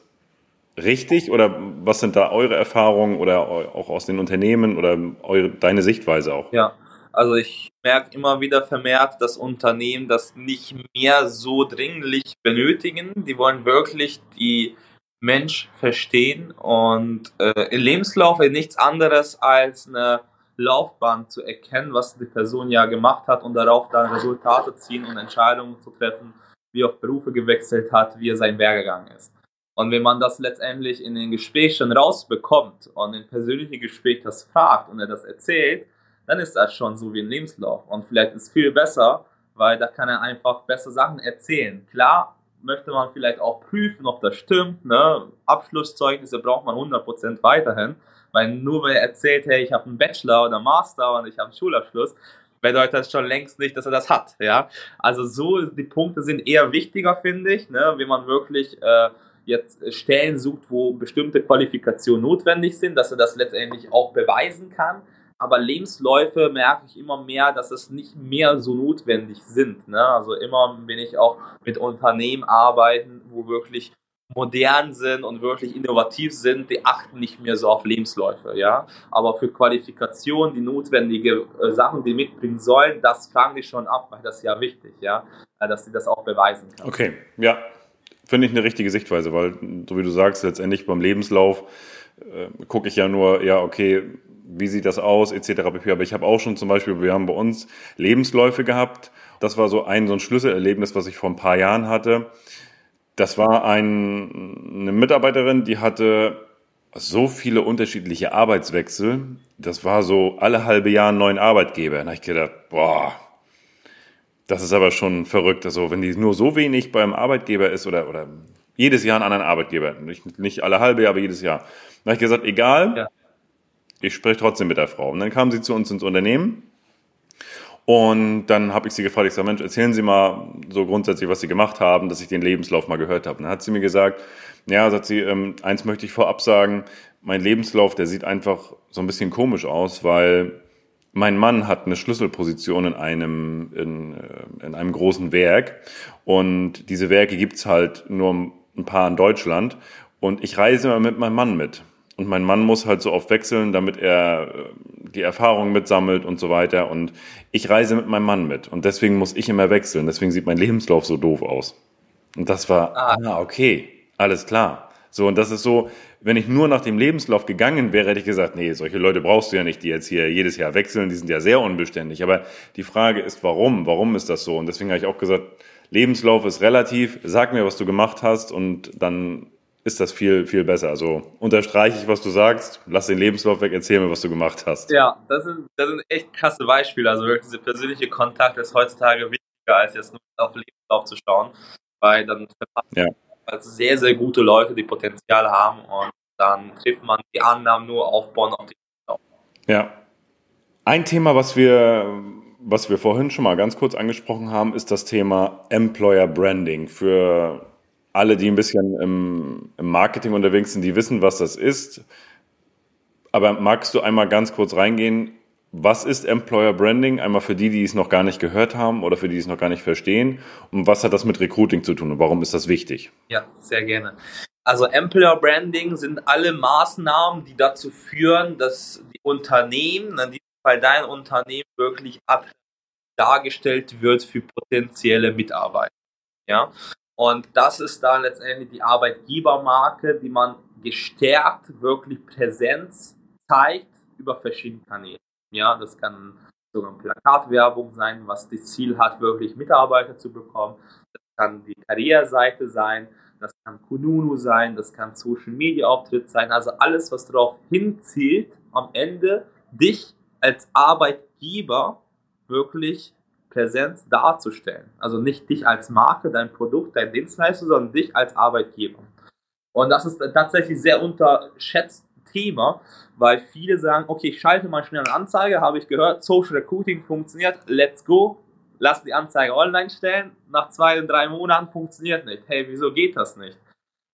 richtig oder was sind da eure Erfahrungen oder auch aus den Unternehmen oder eure, deine Sichtweise auch? Ja, also ich merke immer wieder vermehrt, dass Unternehmen das nicht mehr so dringlich benötigen. Die wollen wirklich die Mensch verstehen und äh, im Lebenslauf ist nichts anderes als eine Laufbahn zu erkennen, was die Person ja gemacht hat und darauf dann Resultate ziehen und Entscheidungen zu treffen, wie er auf Berufe gewechselt hat, wie er sein Werdegang ist. Und wenn man das letztendlich in den Gesprächen rausbekommt und im persönlichen Gespräch das fragt und er das erzählt, dann ist das schon so wie ein Lebenslauf. Und vielleicht ist es viel besser, weil da kann er einfach bessere Sachen erzählen. Klar, möchte man vielleicht auch prüfen, ob das stimmt. Ne? Abschlusszeugnisse braucht man 100% weiterhin, weil nur weil er erzählt, hey, ich habe einen Bachelor oder Master und ich habe einen Schulabschluss, bedeutet das schon längst nicht, dass er das hat. Ja? Also so, die Punkte sind eher wichtiger, finde ich, ne? wenn man wirklich äh, jetzt Stellen sucht, wo bestimmte Qualifikationen notwendig sind, dass er das letztendlich auch beweisen kann aber Lebensläufe merke ich immer mehr, dass es nicht mehr so notwendig sind. Ne? Also immer bin ich auch mit Unternehmen arbeiten, wo wirklich modern sind und wirklich innovativ sind, die achten nicht mehr so auf Lebensläufe, ja. Aber für Qualifikation, die notwendige äh, Sachen, die mitbringen sollen, das fragen die schon ab, weil das ist ja wichtig, ja, äh, dass sie das auch beweisen kann. Okay, ja, finde ich eine richtige Sichtweise, weil, so wie du sagst, letztendlich beim Lebenslauf äh, gucke ich ja nur, ja, okay, wie sieht das aus, etc. pp. Aber ich habe auch schon zum Beispiel, wir haben bei uns Lebensläufe gehabt. Das war so ein, so ein Schlüsselerlebnis, was ich vor ein paar Jahren hatte. Das war ein, eine Mitarbeiterin, die hatte so viele unterschiedliche Arbeitswechsel. Das war so alle halbe Jahr einen neuen Arbeitgeber. Da habe ich gedacht, boah, das ist aber schon verrückt. Also wenn die nur so wenig beim Arbeitgeber ist oder, oder jedes Jahr einen anderen Arbeitgeber, nicht, nicht alle halbe Jahr, aber jedes Jahr. Da habe ich gesagt, egal, ja ich spreche trotzdem mit der Frau. Und dann kam sie zu uns ins Unternehmen und dann habe ich sie gefragt, ich sage, Mensch, erzählen Sie mal so grundsätzlich, was Sie gemacht haben, dass ich den Lebenslauf mal gehört habe. Und dann hat sie mir gesagt, ja, sagt sie, ähm, eins möchte ich vorab sagen, mein Lebenslauf, der sieht einfach so ein bisschen komisch aus, weil mein Mann hat eine Schlüsselposition in einem, in, äh, in einem großen Werk und diese Werke gibt's halt nur ein paar in Deutschland und ich reise immer mit meinem Mann mit. Und mein Mann muss halt so oft wechseln, damit er äh, die Erfahrung mitsammelt und so weiter. Und ich reise mit meinem Mann mit. Und deswegen muss ich immer wechseln. Deswegen sieht mein Lebenslauf so doof aus. Und das war, ah, ah okay, alles klar. So, und das ist so, wenn ich nur nach dem Lebenslauf gegangen wäre, hätte ich gesagt, nee, solche Leute brauchst du ja nicht, die jetzt hier jedes Jahr wechseln, die sind ja sehr unbeständig. Aber die Frage ist, warum? Warum ist das so? Und deswegen habe ich auch gesagt, Lebenslauf ist relativ, sag mir, was du gemacht hast und dann ist das viel, viel besser. Also unterstreiche ich, was du sagst, lass den Lebenslauf weg, erzähl mir, was du gemacht hast. Ja, das sind, das sind echt krasse Beispiele. Also wirklich, diese persönliche Kontakt ist heutzutage wichtiger, als jetzt nur auf den Lebenslauf zu schauen, weil dann verpasst ja also sehr, sehr gute Leute, die Potenzial haben und dann trifft man die Annahmen nur aufbauen auf die Ja. Ein Thema, was wir, was wir vorhin schon mal ganz kurz angesprochen haben, ist das Thema Employer Branding. Für alle, die ein bisschen im, im Marketing unterwegs sind, die wissen, was das ist. Aber magst du einmal ganz kurz reingehen? Was ist Employer Branding? Einmal für die, die es noch gar nicht gehört haben oder für die, die es noch gar nicht verstehen. Und was hat das mit Recruiting zu tun und warum ist das wichtig? Ja, sehr gerne. Also Employer Branding sind alle Maßnahmen, die dazu führen, dass die Unternehmen, in diesem Fall dein Unternehmen, wirklich dargestellt wird für potenzielle Mitarbeiter. Ja? Und das ist dann letztendlich die Arbeitgebermarke, die man gestärkt wirklich Präsenz zeigt über verschiedene Kanäle. Ja, das kann sogar Plakatwerbung sein, was das Ziel hat, wirklich Mitarbeiter zu bekommen. Das kann die Karriereseite sein, das kann Kununu sein, das kann Social Media Auftritt sein, also alles, was darauf hinzielt, am Ende dich als Arbeitgeber wirklich Präsenz darzustellen. Also nicht dich als Marke, dein Produkt, dein Dienstleister, sondern dich als Arbeitgeber. Und das ist tatsächlich sehr unterschätzt Thema, weil viele sagen, okay, ich schalte mal schnell eine Anzeige, habe ich gehört, Social Recruiting funktioniert, let's go, lass die Anzeige online stellen, nach zwei, drei Monaten funktioniert nicht. Hey, wieso geht das nicht?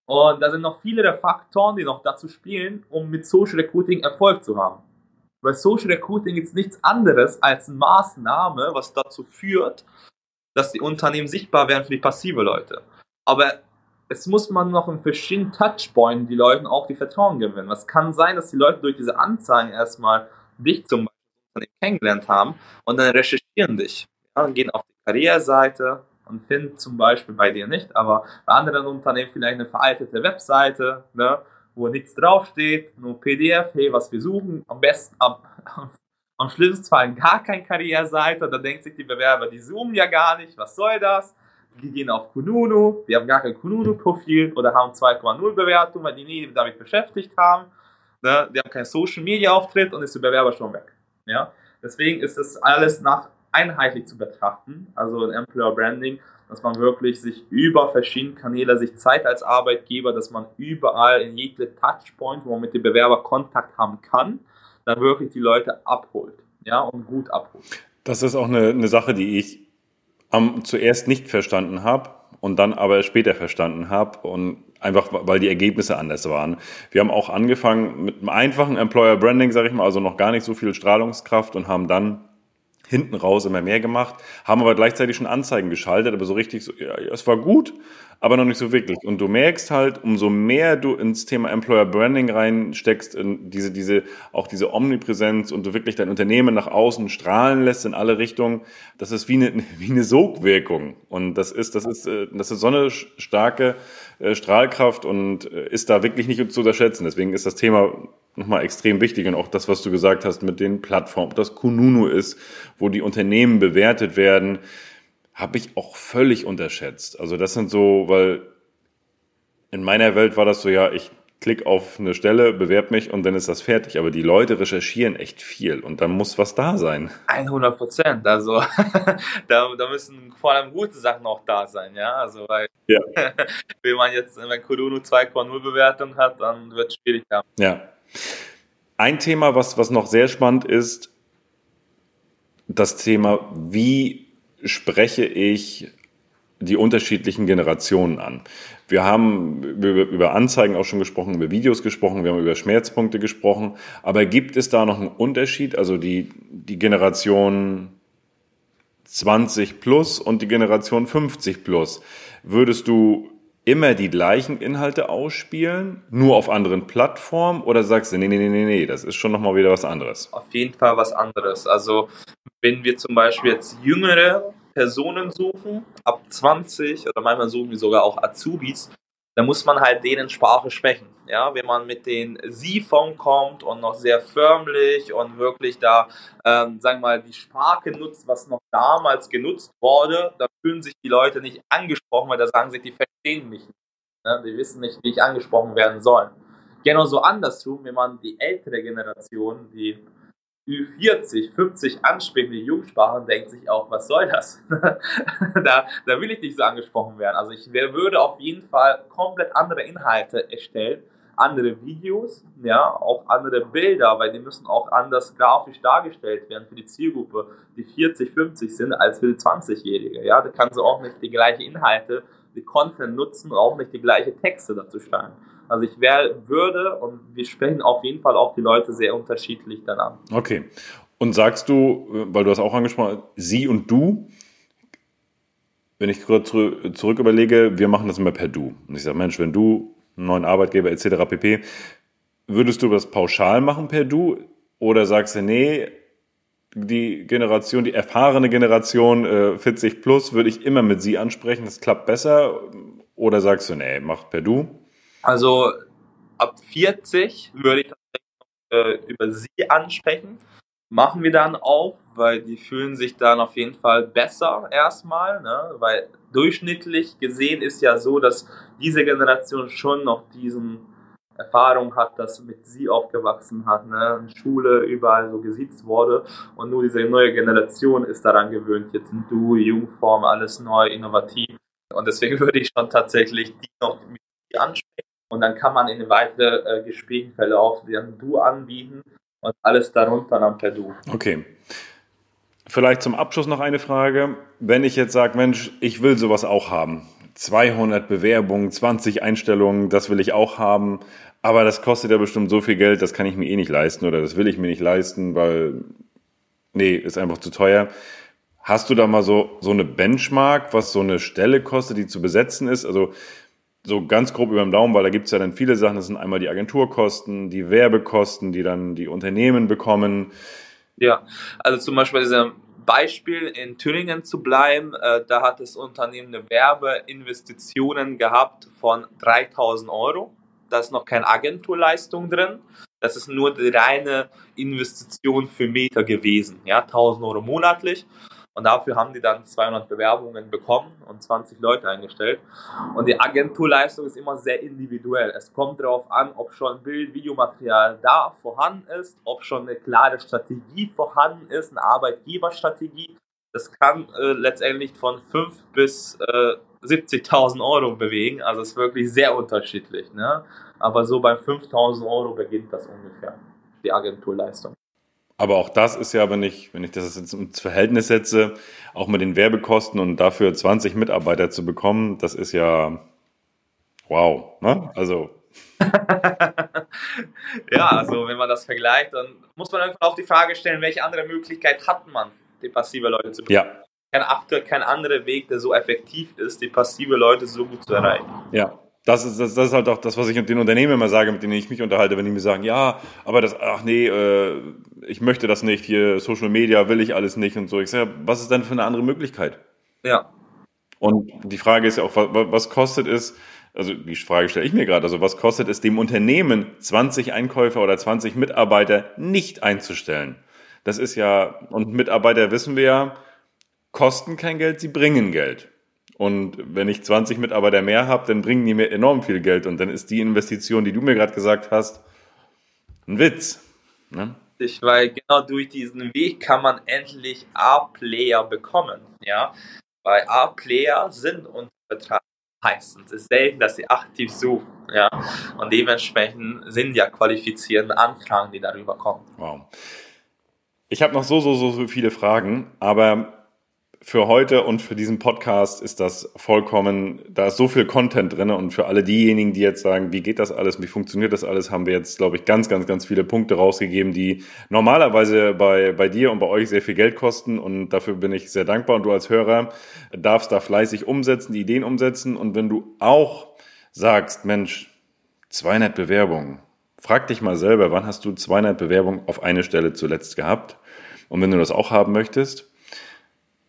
Und da sind noch viele der Faktoren, die noch dazu spielen, um mit Social Recruiting Erfolg zu haben. Weil Social Recruiting ist nichts anderes als eine Maßnahme, was dazu führt, dass die Unternehmen sichtbar werden für die passive Leute. Aber es muss man noch in verschiedenen Touchpoints die Leuten auch die Vertrauen gewinnen. Es kann sein, dass die Leute durch diese Anzeigen erstmal dich zum Beispiel kennengelernt haben und dann recherchieren dich. Ja, und gehen auf die Karriereseite und finden zum Beispiel bei dir nicht, aber bei anderen Unternehmen vielleicht eine veraltete Webseite, ne, wo nichts draufsteht, nur PDF, hey, was wir suchen, am besten am, am, am schlimmsten Fall gar keine Karriereseite, da denkt sich die Bewerber, die zoomen ja gar nicht, was soll das? Die gehen auf Kununu, die haben gar kein Kununu-Profil oder haben 2,0 Bewertung, weil die nie damit beschäftigt haben. Ne? Die haben keinen Social-Media-Auftritt und ist der Bewerber schon weg. Ja? Deswegen ist das alles nach einheitlich zu betrachten, also ein Employer Branding, dass man wirklich sich über verschiedene Kanäle sich zeigt als Arbeitgeber, dass man überall in jede Touchpoint, wo man mit dem Bewerber Kontakt haben kann, dann wirklich die Leute abholt, ja, und gut abholt. Das ist auch eine, eine Sache, die ich am, zuerst nicht verstanden habe und dann aber später verstanden habe und einfach weil die Ergebnisse anders waren. Wir haben auch angefangen mit einem einfachen Employer Branding, sage ich mal, also noch gar nicht so viel Strahlungskraft und haben dann hinten raus immer mehr gemacht, haben aber gleichzeitig schon Anzeigen geschaltet, aber so richtig so, ja, es war gut, aber noch nicht so wirklich. Und du merkst halt, umso mehr du ins Thema Employer Branding reinsteckst, in diese, diese, auch diese Omnipräsenz und du wirklich dein Unternehmen nach außen strahlen lässt in alle Richtungen, das ist wie eine, wie eine Sogwirkung. Und das ist, das ist, äh, das ist so eine starke äh, Strahlkraft und äh, ist da wirklich nicht zu unterschätzen. Deswegen ist das Thema nochmal extrem wichtig und auch das, was du gesagt hast mit den Plattformen, das Kununu ist, wo die Unternehmen bewertet werden, habe ich auch völlig unterschätzt. Also das sind so, weil in meiner Welt war das so, ja, ich klick auf eine Stelle, bewerb mich und dann ist das fertig. Aber die Leute recherchieren echt viel und dann muss was da sein. 100 Prozent. Also da, da müssen vor allem gute Sachen auch da sein, ja. Also weil ja. wenn man jetzt wenn Kununu 2,0 Bewertung hat, dann wird es schwierig haben. Ja. Ein Thema, was, was noch sehr spannend ist, das Thema, wie spreche ich die unterschiedlichen Generationen an. Wir haben über Anzeigen auch schon gesprochen, über Videos gesprochen, wir haben über Schmerzpunkte gesprochen. Aber gibt es da noch einen Unterschied? Also die, die Generation 20 plus und die Generation 50 plus. Würdest du immer die gleichen Inhalte ausspielen, nur auf anderen Plattformen oder sagst du, nee, nee, nee, nee, nee, das ist schon nochmal wieder was anderes? Auf jeden Fall was anderes. Also wenn wir zum Beispiel jetzt jüngere Personen suchen, ab 20 oder manchmal suchen wir sogar auch Azubis, dann muss man halt denen Sprache sprechen. Ja, wenn man mit den Sie-Form kommt und noch sehr förmlich und wirklich da, ähm, sagen wir mal, die Sprache nutzt, was noch damals genutzt wurde, da fühlen sich die Leute nicht angesprochen, weil da sagen sie, die verstehen mich nicht. Ne? Die wissen nicht, wie ich angesprochen werden soll. Genauso andersrum, wenn man die ältere Generation, die Ü40, 50 ansprechende Jugendsprachen denkt sich auch, was soll das? da, da will ich nicht so angesprochen werden. Also ich würde auf jeden Fall komplett andere Inhalte erstellen, andere Videos, ja, auch andere Bilder, weil die müssen auch anders grafisch dargestellt werden für die Zielgruppe, die 40, 50 sind, als für die 20-Jährige. Ja, da kann sie auch nicht die gleichen Inhalte, die Content nutzen, auch nicht die gleichen Texte dazu schreiben. Also ich wär, würde und wir sprechen auf jeden Fall auch die Leute sehr unterschiedlich dann an. Okay. Und sagst du, weil du hast auch angesprochen, sie und du, wenn ich kurz zurück überlege, wir machen das immer per Du. Und ich sage, Mensch, wenn du einen neuen Arbeitgeber etc. pp. Würdest du das pauschal machen per Du oder sagst du, nee, die Generation, die erfahrene Generation äh, 40 plus, würde ich immer mit sie ansprechen, das klappt besser? Oder sagst du, nee, mach per Du? Also ab 40 würde ich tatsächlich äh, über sie ansprechen. Machen wir dann auch, weil die fühlen sich dann auf jeden Fall besser erstmal, ne? weil durchschnittlich gesehen ist ja so, dass diese Generation schon noch diesen Erfahrung hat, dass mit sie aufgewachsen hat, ne? in Schule überall so gesiezt wurde und nur diese neue Generation ist daran gewöhnt, jetzt in Du, Jungform, alles neu, innovativ und deswegen würde ich schon tatsächlich die noch mit ansprechen und dann kann man in den weiteren äh, Gesprächen verlaufen, dann Du anbieten und alles darunter dann per Du. Okay. Vielleicht zum Abschluss noch eine Frage. Wenn ich jetzt sage, Mensch, ich will sowas auch haben. 200 Bewerbungen, 20 Einstellungen, das will ich auch haben. Aber das kostet ja bestimmt so viel Geld, das kann ich mir eh nicht leisten oder das will ich mir nicht leisten, weil, nee, ist einfach zu teuer. Hast du da mal so, so eine Benchmark, was so eine Stelle kostet, die zu besetzen ist? Also so ganz grob über den Daumen, weil da gibt es ja dann viele Sachen. Das sind einmal die Agenturkosten, die Werbekosten, die dann die Unternehmen bekommen. Ja, also zum Beispiel diesem Beispiel in Thüringen zu bleiben, äh, da hat das Unternehmen eine Werbeinvestitionen gehabt von 3000 Euro. Da ist noch keine Agenturleistung drin. Das ist nur die reine Investition für Meter gewesen. Ja, 1000 Euro monatlich. Und dafür haben die dann 200 Bewerbungen bekommen und 20 Leute eingestellt. Und die Agenturleistung ist immer sehr individuell. Es kommt darauf an, ob schon Bild, Videomaterial da vorhanden ist, ob schon eine klare Strategie vorhanden ist, eine Arbeitgeberstrategie. Das kann äh, letztendlich von 5 bis äh, 70.000 Euro bewegen. Also es ist wirklich sehr unterschiedlich. Ne? Aber so bei 5.000 Euro beginnt das ungefähr, die Agenturleistung. Aber auch das ist ja, wenn ich, wenn ich das jetzt ins Verhältnis setze, auch mit den Werbekosten und dafür 20 Mitarbeiter zu bekommen, das ist ja wow. Ne? Also. ja, also wenn man das vergleicht, dann muss man einfach auch die Frage stellen, welche andere Möglichkeit hat man, die passive Leute zu bekommen. Ja. Kein, kein anderer Weg, der so effektiv ist, die passive Leute so gut zu erreichen. Ja, das ist, das, das ist halt auch das, was ich den Unternehmen immer sage, mit denen ich mich unterhalte, wenn die mir sagen, ja, aber das, ach nee, äh, ich möchte das nicht, hier Social Media will ich alles nicht und so. Ich sage, was ist denn für eine andere Möglichkeit? Ja. Und die Frage ist ja auch, was, was kostet es, also die Frage stelle ich mir gerade, also was kostet es dem Unternehmen, 20 Einkäufer oder 20 Mitarbeiter nicht einzustellen? Das ist ja, und Mitarbeiter wissen wir ja, kosten kein Geld, sie bringen Geld. Und wenn ich 20 Mitarbeiter mehr habe, dann bringen die mir enorm viel Geld. Und dann ist die Investition, die du mir gerade gesagt hast, ein Witz. Ne? Weil genau durch diesen Weg kann man endlich A-Player bekommen. Ja? Weil A-Player sind unter Vertrag meistens. Es ist selten, dass sie aktiv suchen. Ja? Und dementsprechend sind ja qualifizierende Anfragen, die darüber kommen. Wow. Ich habe noch so, so, so viele Fragen, aber für heute und für diesen Podcast ist das vollkommen, da ist so viel Content drin und für alle diejenigen, die jetzt sagen, wie geht das alles, wie funktioniert das alles, haben wir jetzt, glaube ich, ganz, ganz, ganz viele Punkte rausgegeben, die normalerweise bei, bei dir und bei euch sehr viel Geld kosten und dafür bin ich sehr dankbar und du als Hörer darfst da fleißig umsetzen, die Ideen umsetzen und wenn du auch sagst, Mensch, 200 Bewerbungen, frag dich mal selber, wann hast du 200 Bewerbungen auf eine Stelle zuletzt gehabt? Und wenn du das auch haben möchtest,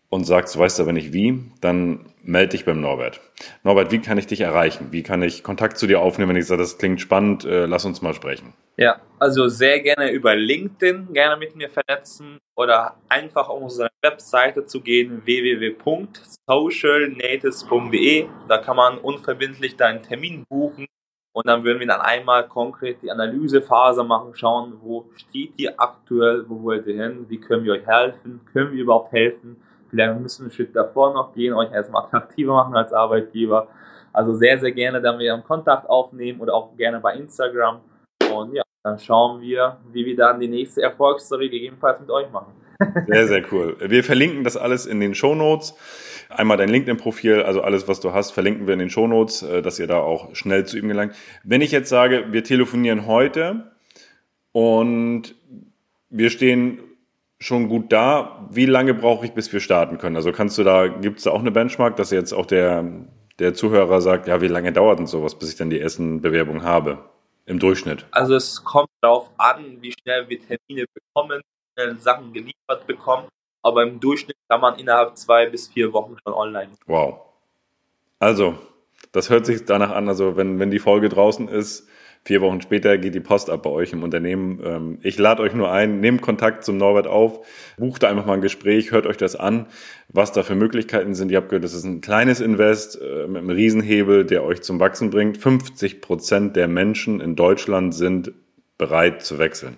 und sagst, du weißt aber nicht wie, dann melde dich beim Norbert. Norbert, wie kann ich dich erreichen? Wie kann ich Kontakt zu dir aufnehmen, wenn ich sage, das klingt spannend, äh, lass uns mal sprechen? Ja, also sehr gerne über LinkedIn gerne mit mir vernetzen oder einfach auf unsere Webseite zu gehen, www.socialnatives.de. Da kann man unverbindlich deinen Termin buchen und dann würden wir dann einmal konkret die Analysephase machen, schauen, wo steht ihr aktuell, wo wollt ihr hin, wie können wir euch helfen, können wir überhaupt helfen Vielleicht müssen wir einen Schritt davor noch gehen, euch erstmal attraktiver machen als Arbeitgeber. Also sehr, sehr gerne dann wieder einen Kontakt aufnehmen oder auch gerne bei Instagram. Und ja, dann schauen wir, wie wir dann die nächste Erfolgsstory gegebenenfalls mit euch machen. Sehr, sehr cool. Wir verlinken das alles in den Show Notes. Einmal dein LinkedIn-Profil, also alles, was du hast, verlinken wir in den Show Notes, äh, dass ihr da auch schnell zu ihm gelangt. Wenn ich jetzt sage, wir telefonieren heute und wir stehen schon gut da. Wie lange brauche ich, bis wir starten können? Also kannst du da, gibt es da auch eine Benchmark, dass jetzt auch der, der Zuhörer sagt, ja, wie lange dauert denn sowas, bis ich dann die ersten Bewerbungen habe? Im Durchschnitt. Also es kommt darauf an, wie schnell wir Termine bekommen, wie schnell Sachen geliefert bekommen. Aber im Durchschnitt kann man innerhalb zwei bis vier Wochen schon online. Wow. Also, das hört sich danach an, also wenn, wenn die Folge draußen ist, Vier Wochen später geht die Post ab bei euch im Unternehmen. Ähm, ich lade euch nur ein, nehmt Kontakt zum Norbert auf, bucht einfach mal ein Gespräch, hört euch das an, was da für Möglichkeiten sind. Ihr habt gehört, das ist ein kleines Invest mit einem Riesenhebel, der euch zum Wachsen bringt. 50 Prozent der Menschen in Deutschland sind bereit zu wechseln.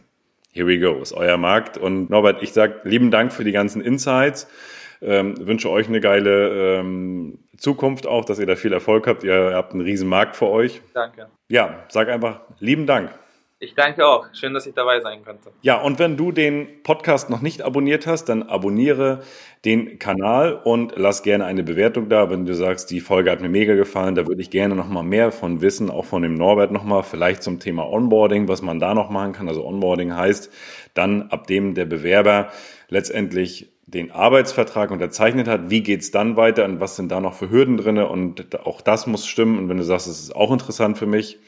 Here we go, ist euer Markt. Und Norbert, ich sage lieben Dank für die ganzen Insights. Ähm, wünsche euch eine geile ähm, Zukunft auch, dass ihr da viel Erfolg habt. Ihr habt einen riesen Markt vor euch. Danke. Ja, sag einfach lieben Dank. Ich danke auch. Schön, dass ich dabei sein konnte. Ja, und wenn du den Podcast noch nicht abonniert hast, dann abonniere den Kanal und lass gerne eine Bewertung da. Wenn du sagst, die Folge hat mir mega gefallen, da würde ich gerne nochmal mehr von wissen, auch von dem Norbert nochmal, vielleicht zum Thema Onboarding, was man da noch machen kann. Also Onboarding heißt dann, ab dem der Bewerber letztendlich den Arbeitsvertrag unterzeichnet hat, wie geht's dann weiter und was sind da noch für Hürden drinne und auch das muss stimmen. Und wenn du sagst, es ist auch interessant für mich,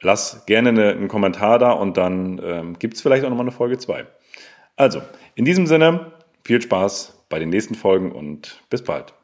lass gerne eine, einen Kommentar da und dann ähm, gibt's vielleicht auch nochmal eine Folge zwei. Also, in diesem Sinne, viel Spaß bei den nächsten Folgen und bis bald.